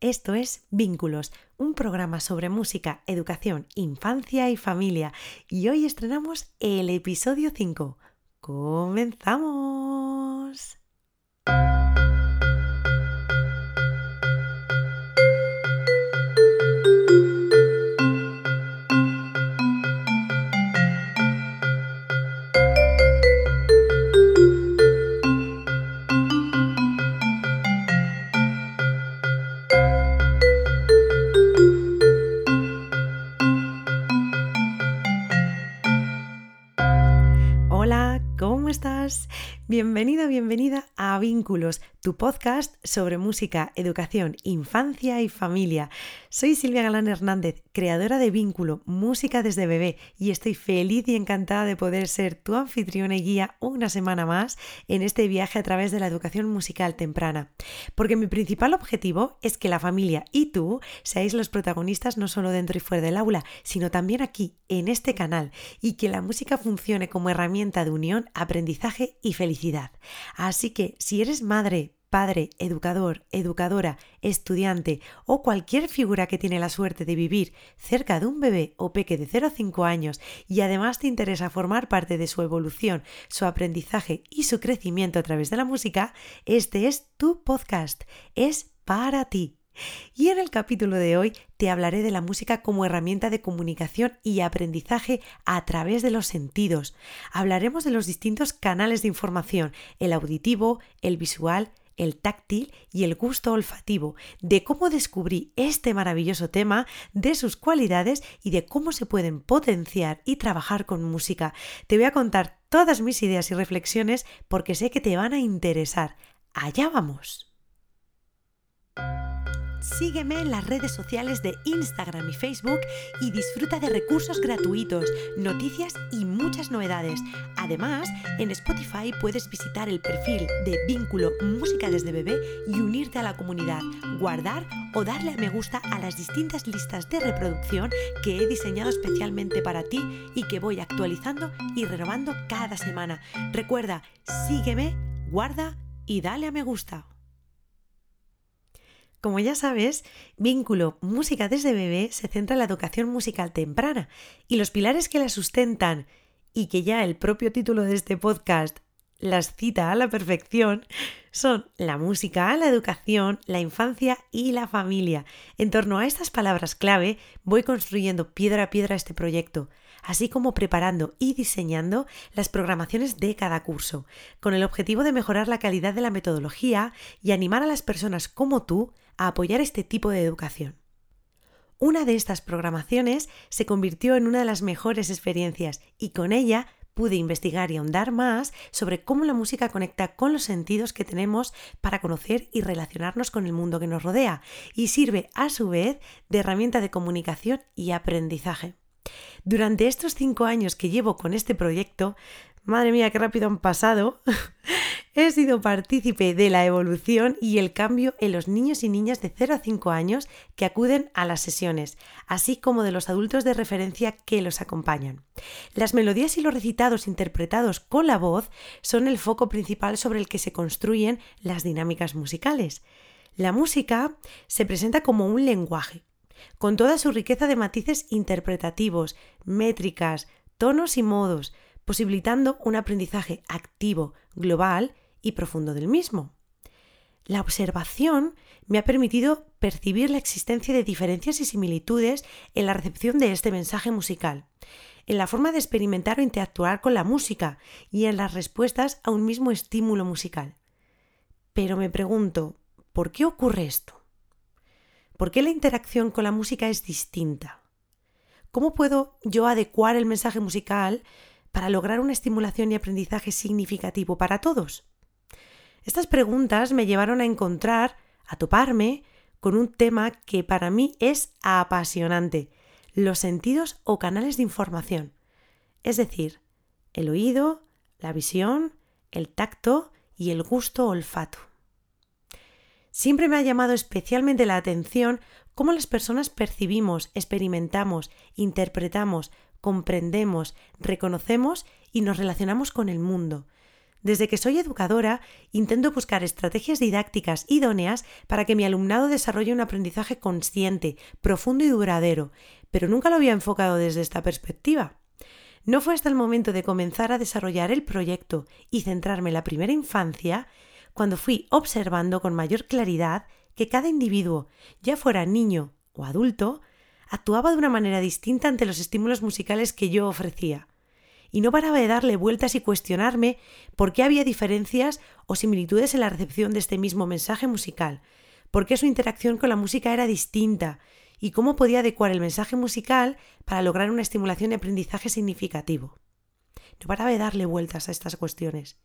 Esto es Vínculos, un programa sobre música, educación, infancia y familia. Y hoy estrenamos el episodio 5. ¡Comenzamos! Estás? Bienvenida, bienvenida a Vínculos, tu podcast sobre música, educación, infancia y familia. Soy Silvia Galán Hernández, creadora de Vínculo, Música desde bebé, y estoy feliz y encantada de poder ser tu anfitriona y guía una semana más en este viaje a través de la educación musical temprana. Porque mi principal objetivo es que la familia y tú seáis los protagonistas no solo dentro y fuera del aula, sino también aquí, en este canal, y que la música funcione como herramienta de unión, aprendizaje y felicidad. Así que si eres madre, padre, educador, educadora, estudiante o cualquier figura que tiene la suerte de vivir cerca de un bebé o peque de 0 a 5 años y además te interesa formar parte de su evolución, su aprendizaje y su crecimiento a través de la música, este es tu podcast. Es para ti. Y en el capítulo de hoy te hablaré de la música como herramienta de comunicación y aprendizaje a través de los sentidos. Hablaremos de los distintos canales de información, el auditivo, el visual, el táctil y el gusto olfativo, de cómo descubrí este maravilloso tema, de sus cualidades y de cómo se pueden potenciar y trabajar con música. Te voy a contar todas mis ideas y reflexiones porque sé que te van a interesar. Allá vamos. Sígueme en las redes sociales de Instagram y Facebook y disfruta de recursos gratuitos, noticias y muchas novedades. Además, en Spotify puedes visitar el perfil de Vínculo Música desde Bebé y unirte a la comunidad, guardar o darle a me gusta a las distintas listas de reproducción que he diseñado especialmente para ti y que voy actualizando y renovando cada semana. Recuerda, sígueme, guarda y dale a me gusta. Como ya sabes, Vínculo Música desde bebé se centra en la educación musical temprana y los pilares que la sustentan y que ya el propio título de este podcast las cita a la perfección son la música, la educación, la infancia y la familia. En torno a estas palabras clave voy construyendo piedra a piedra este proyecto, así como preparando y diseñando las programaciones de cada curso, con el objetivo de mejorar la calidad de la metodología y animar a las personas como tú a apoyar este tipo de educación. Una de estas programaciones se convirtió en una de las mejores experiencias y con ella pude investigar y ahondar más sobre cómo la música conecta con los sentidos que tenemos para conocer y relacionarnos con el mundo que nos rodea y sirve a su vez de herramienta de comunicación y aprendizaje. Durante estos cinco años que llevo con este proyecto, madre mía, qué rápido han pasado, He sido partícipe de la evolución y el cambio en los niños y niñas de 0 a 5 años que acuden a las sesiones, así como de los adultos de referencia que los acompañan. Las melodías y los recitados interpretados con la voz son el foco principal sobre el que se construyen las dinámicas musicales. La música se presenta como un lenguaje, con toda su riqueza de matices interpretativos, métricas, tonos y modos, posibilitando un aprendizaje activo, global y profundo del mismo. La observación me ha permitido percibir la existencia de diferencias y similitudes en la recepción de este mensaje musical, en la forma de experimentar o interactuar con la música y en las respuestas a un mismo estímulo musical. Pero me pregunto, ¿por qué ocurre esto? ¿Por qué la interacción con la música es distinta? ¿Cómo puedo yo adecuar el mensaje musical para lograr una estimulación y aprendizaje significativo para todos? Estas preguntas me llevaron a encontrar, a toparme con un tema que para mí es apasionante, los sentidos o canales de información, es decir, el oído, la visión, el tacto y el gusto olfato. Siempre me ha llamado especialmente la atención cómo las personas percibimos, experimentamos, interpretamos, comprendemos, reconocemos y nos relacionamos con el mundo, Desde que soy educadora, intento buscar estrategias didácticas idóneas para que mi alumnado desarrolle un aprendizaje consciente, profundo y duradero, pero nunca lo había enfocado desde esta perspectiva. No fue hasta el momento de comenzar a desarrollar el proyecto y centrarme en la primera infancia cuando fui observando con mayor claridad que cada individuo, ya fuera niño o adulto, actuaba de una manera distinta ante los estímulos musicales que yo ofrecía y no paraba de darle vueltas y cuestionarme por qué había diferencias o similitudes en la recepción de este mismo mensaje musical, por qué su interacción con la música era distinta y cómo podía adecuar el mensaje musical para lograr una estimulación de aprendizaje significativo. No paraba de darle vueltas a estas cuestiones.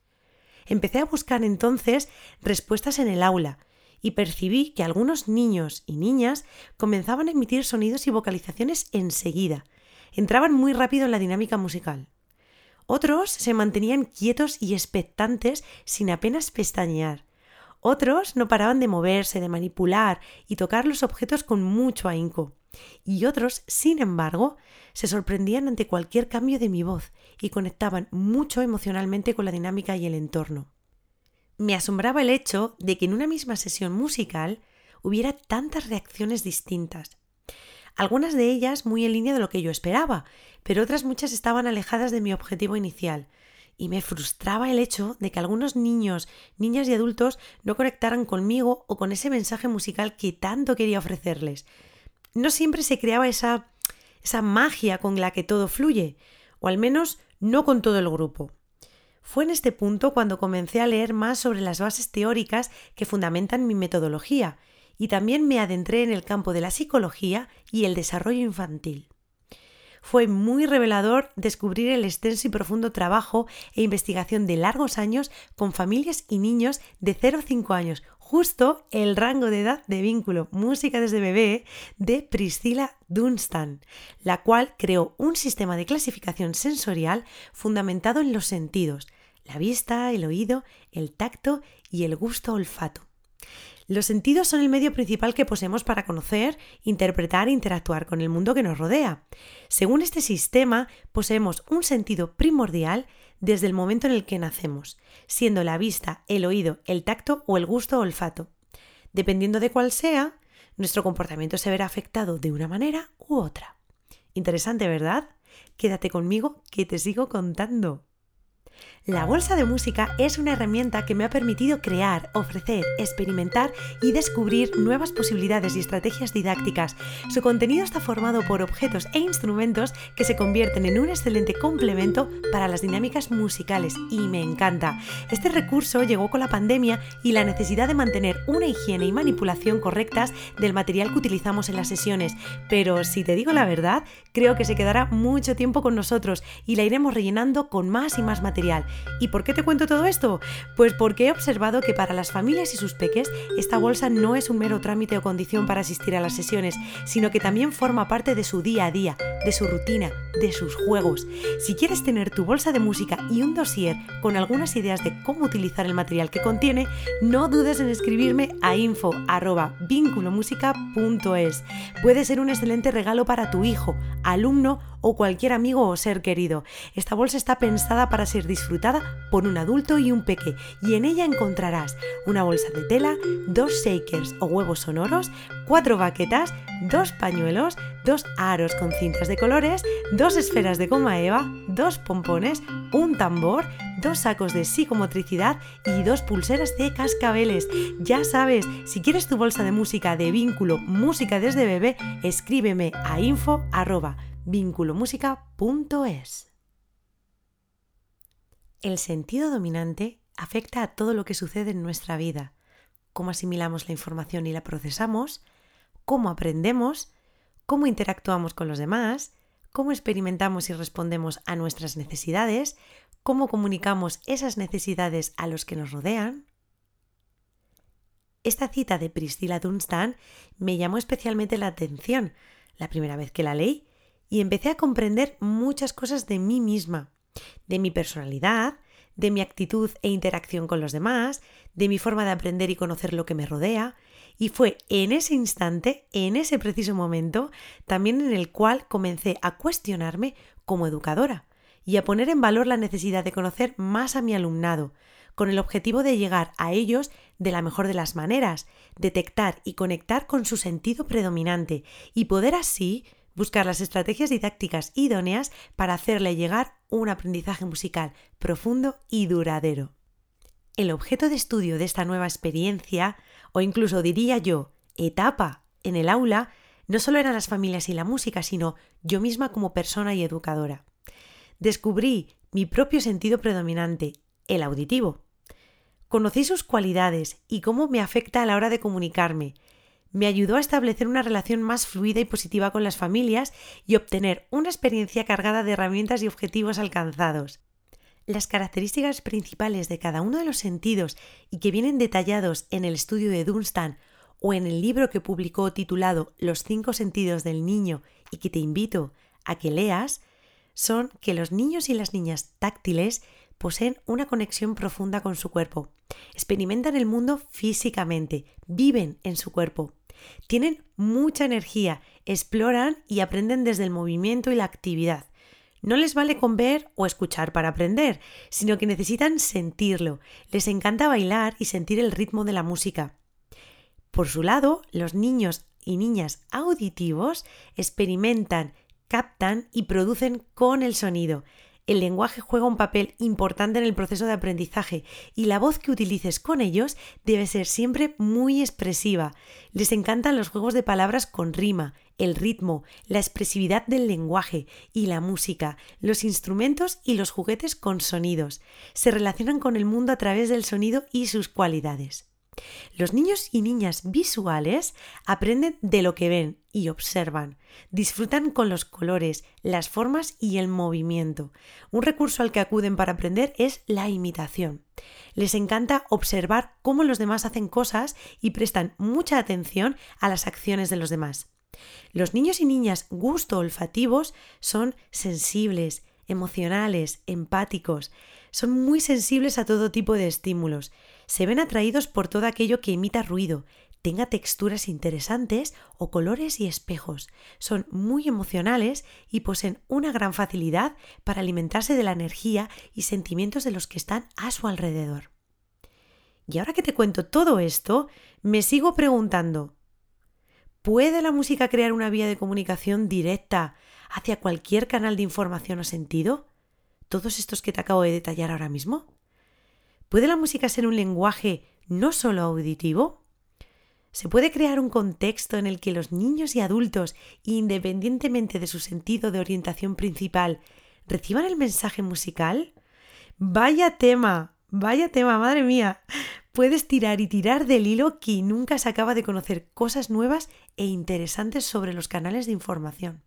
Empecé a buscar entonces respuestas en el aula y percibí que algunos niños y niñas comenzaban a emitir sonidos y vocalizaciones enseguida. Entraban muy rápido en la dinámica musical. Otros se mantenían quietos y expectantes sin apenas pestañear. Otros no paraban de moverse, de manipular y tocar los objetos con mucho ahínco. Y otros, sin embargo, se sorprendían ante cualquier cambio de mi voz y conectaban mucho emocionalmente con la dinámica y el entorno. Me asombraba el hecho de que en una misma sesión musical hubiera tantas reacciones distintas, algunas de ellas muy en línea de lo que yo esperaba, pero otras muchas estaban alejadas de mi objetivo inicial. Y me frustraba el hecho de que algunos niños, niñas y adultos no conectaran conmigo o con ese mensaje musical que tanto quería ofrecerles. No siempre se creaba esa, esa magia con la que todo fluye, o al menos no con todo el grupo. Fue en este punto cuando comencé a leer más sobre las bases teóricas que fundamentan mi metodología y también me adentré en el campo de la psicología y el desarrollo infantil. Fue muy revelador descubrir el extenso y profundo trabajo e investigación de largos años con familias y niños de 0 a 5 años, justo el rango de edad de vínculo música desde bebé de Priscilla Dunstan, la cual creó un sistema de clasificación sensorial fundamentado en los sentidos, la vista, el oído, el tacto y el gusto olfato. Los sentidos son el medio principal que poseemos para conocer, interpretar e interactuar con el mundo que nos rodea. Según este sistema, poseemos un sentido primordial desde el momento en el que nacemos, siendo la vista, el oído, el tacto o el gusto o olfato. Dependiendo de cuál sea, nuestro comportamiento se verá afectado de una manera u otra. Interesante, ¿verdad? Quédate conmigo que te sigo contando. La bolsa de música es una herramienta que me ha permitido crear, ofrecer, experimentar y descubrir nuevas posibilidades y estrategias didácticas. Su contenido está formado por objetos e instrumentos que se convierten en un excelente complemento para las dinámicas musicales y me encanta. Este recurso llegó con la pandemia y la necesidad de mantener una higiene y manipulación correctas del material que utilizamos en las sesiones, pero si te digo la verdad, creo que se quedará mucho tiempo con nosotros y la iremos rellenando con más y más material ¿Y por qué te cuento todo esto? Pues porque he observado que para las familias y sus peques esta bolsa no es un mero trámite o condición para asistir a las sesiones, sino que también forma parte de su día a día, de su rutina, de sus juegos. Si quieres tener tu bolsa de música y un dossier con algunas ideas de cómo utilizar el material que contiene, no dudes en escribirme a info@vinculomusica.es. Puede ser un excelente regalo para tu hijo, alumno o cualquier amigo o ser querido. Esta bolsa está pensada para ser disfrutada por un adulto y un peque y en ella encontrarás una bolsa de tela, dos shakers o huevos sonoros, cuatro baquetas, dos pañuelos, dos aros con cintas de colores, dos esferas de goma eva, dos pompones, un tambor, dos sacos de psicomotricidad y dos pulseras de cascabeles. Ya sabes, si quieres tu bolsa de música de vínculo música desde bebé, escríbeme a info. El sentido dominante afecta a todo lo que sucede en nuestra vida, cómo asimilamos la información y la procesamos, cómo aprendemos, cómo interactuamos con los demás, cómo experimentamos y respondemos a nuestras necesidades, cómo comunicamos esas necesidades a los que nos rodean. Esta cita de Priscilla Dunstan me llamó especialmente la atención la primera vez que la leí y empecé a comprender muchas cosas de mí misma, de mi personalidad, de mi actitud e interacción con los demás, de mi forma de aprender y conocer lo que me rodea, y fue en ese instante, en ese preciso momento, también en el cual comencé a cuestionarme como educadora y a poner en valor la necesidad de conocer más a mi alumnado, con el objetivo de llegar a ellos de la mejor de las maneras, detectar y conectar con su sentido predominante y poder así buscar las estrategias didácticas idóneas para hacerle llegar un aprendizaje musical profundo y duradero. El objeto de estudio de esta nueva experiencia, o incluso diría yo, etapa en el aula, no solo eran las familias y la música, sino yo misma como persona y educadora. Descubrí mi propio sentido predominante, el auditivo. Conocí sus cualidades y cómo me afecta a la hora de comunicarme. Me ayudó a establecer una relación más fluida y positiva con las familias y obtener una experiencia cargada de herramientas y objetivos alcanzados. Las características principales de cada uno de los sentidos y que vienen detallados en el estudio de Dunstan o en el libro que publicó titulado Los cinco sentidos del niño y que te invito a que leas, son que los niños y las niñas táctiles poseen una conexión profunda con su cuerpo, experimentan el mundo físicamente, viven en su cuerpo, tienen mucha energía, exploran y aprenden desde el movimiento y la actividad. No les vale con ver o escuchar para aprender, sino que necesitan sentirlo. Les encanta bailar y sentir el ritmo de la música. Por su lado, los niños y niñas auditivos experimentan, captan y producen con el sonido. El lenguaje juega un papel importante en el proceso de aprendizaje y la voz que utilices con ellos debe ser siempre muy expresiva. Les encantan los juegos de palabras con rima, el ritmo, la expresividad del lenguaje y la música, los instrumentos y los juguetes con sonidos. Se relacionan con el mundo a través del sonido y sus cualidades. Los niños y niñas visuales aprenden de lo que ven y observan. Disfrutan con los colores, las formas y el movimiento. Un recurso al que acuden para aprender es la imitación. Les encanta observar cómo los demás hacen cosas y prestan mucha atención a las acciones de los demás. Los niños y niñas gusto olfativos son sensibles, emocionales, empáticos. Son muy sensibles a todo tipo de estímulos se ven atraídos por todo aquello que emita ruido, tenga texturas interesantes o colores y espejos. Son muy emocionales y poseen una gran facilidad para alimentarse de la energía y sentimientos de los que están a su alrededor. Y ahora que te cuento todo esto, me sigo preguntando, ¿puede la música crear una vía de comunicación directa hacia cualquier canal de información o sentido? ¿Todos estos que te acabo de detallar ahora mismo? ¿Puede la música ser un lenguaje no solo auditivo? ¿Se puede crear un contexto en el que los niños y adultos, independientemente de su sentido de orientación principal, reciban el mensaje musical? Vaya tema, vaya tema, madre mía. Puedes tirar y tirar del hilo que nunca se acaba de conocer cosas nuevas e interesantes sobre los canales de información.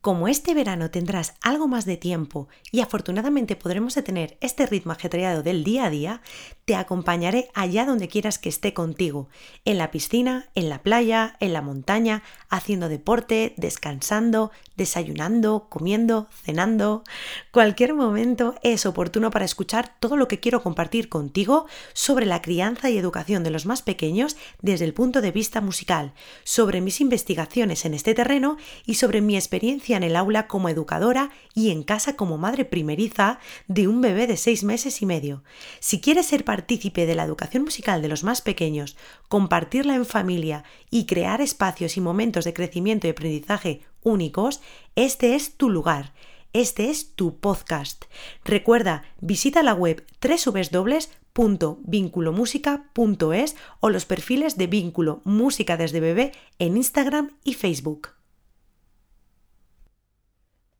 Como este verano tendrás algo más de tiempo y afortunadamente podremos detener este ritmo ajetreado del día a día, te acompañaré allá donde quieras que esté contigo, en la piscina, en la playa, en la montaña, haciendo deporte, descansando, desayunando, comiendo, cenando. Cualquier momento es oportuno para escuchar todo lo que quiero compartir contigo sobre la crianza y educación de los más pequeños desde el punto de vista musical, sobre mis investigaciones en este terreno y sobre mi experiencia en el aula como educadora y en casa como madre primeriza de un bebé de seis meses y medio. Si quieres ser partícipe de la educación musical de los más pequeños, compartirla en familia y crear espacios y momentos de crecimiento y aprendizaje únicos, este es tu lugar. Este es tu podcast. Recuerda, visita la web www.vinculomusica.es o los perfiles de Vínculo Música desde Bebé en Instagram y Facebook.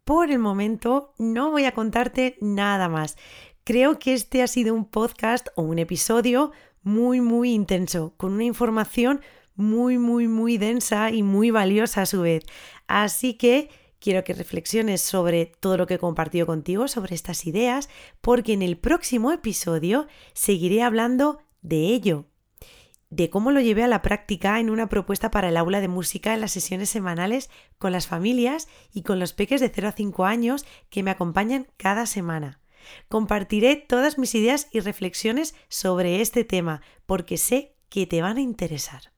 Por el momento no voy a contarte nada más. Creo que este ha sido un podcast o un episodio muy, muy intenso, con una información muy, muy, muy densa y muy valiosa a su vez. Así que quiero que reflexiones sobre todo lo que he compartido contigo, sobre estas ideas, porque en el próximo episodio seguiré hablando de ello, de cómo lo llevé a la práctica en una propuesta para el aula de música en las sesiones semanales con las familias y con los peques de 0 a 5 años que me acompañan cada semana. Compartiré todas mis ideas y reflexiones sobre este tema porque sé que te van a interesar.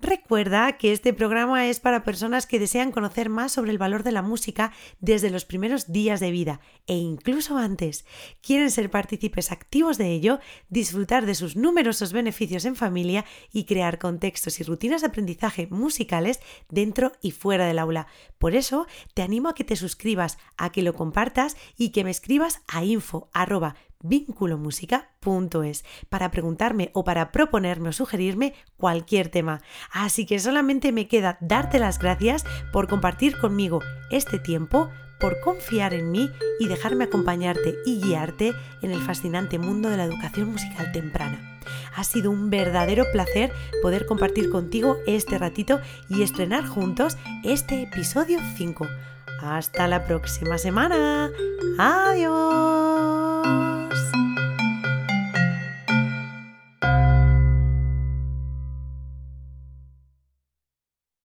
Recuerda que este programa es para personas que desean conocer más sobre el valor de la música desde los primeros días de vida e incluso antes. Quieren ser partícipes activos de ello, disfrutar de sus numerosos beneficios en familia y crear contextos y rutinas de aprendizaje musicales dentro y fuera del aula. Por eso te animo a que te suscribas, a que lo compartas y que me escribas a info vínculomusica.es para preguntarme o para proponerme o sugerirme cualquier tema. Así que solamente me queda darte las gracias por compartir conmigo este tiempo, por confiar en mí y dejarme acompañarte y guiarte en el fascinante mundo de la educación musical temprana. Ha sido un verdadero placer poder compartir contigo este ratito y estrenar juntos este episodio 5. Hasta la próxima semana. Adiós.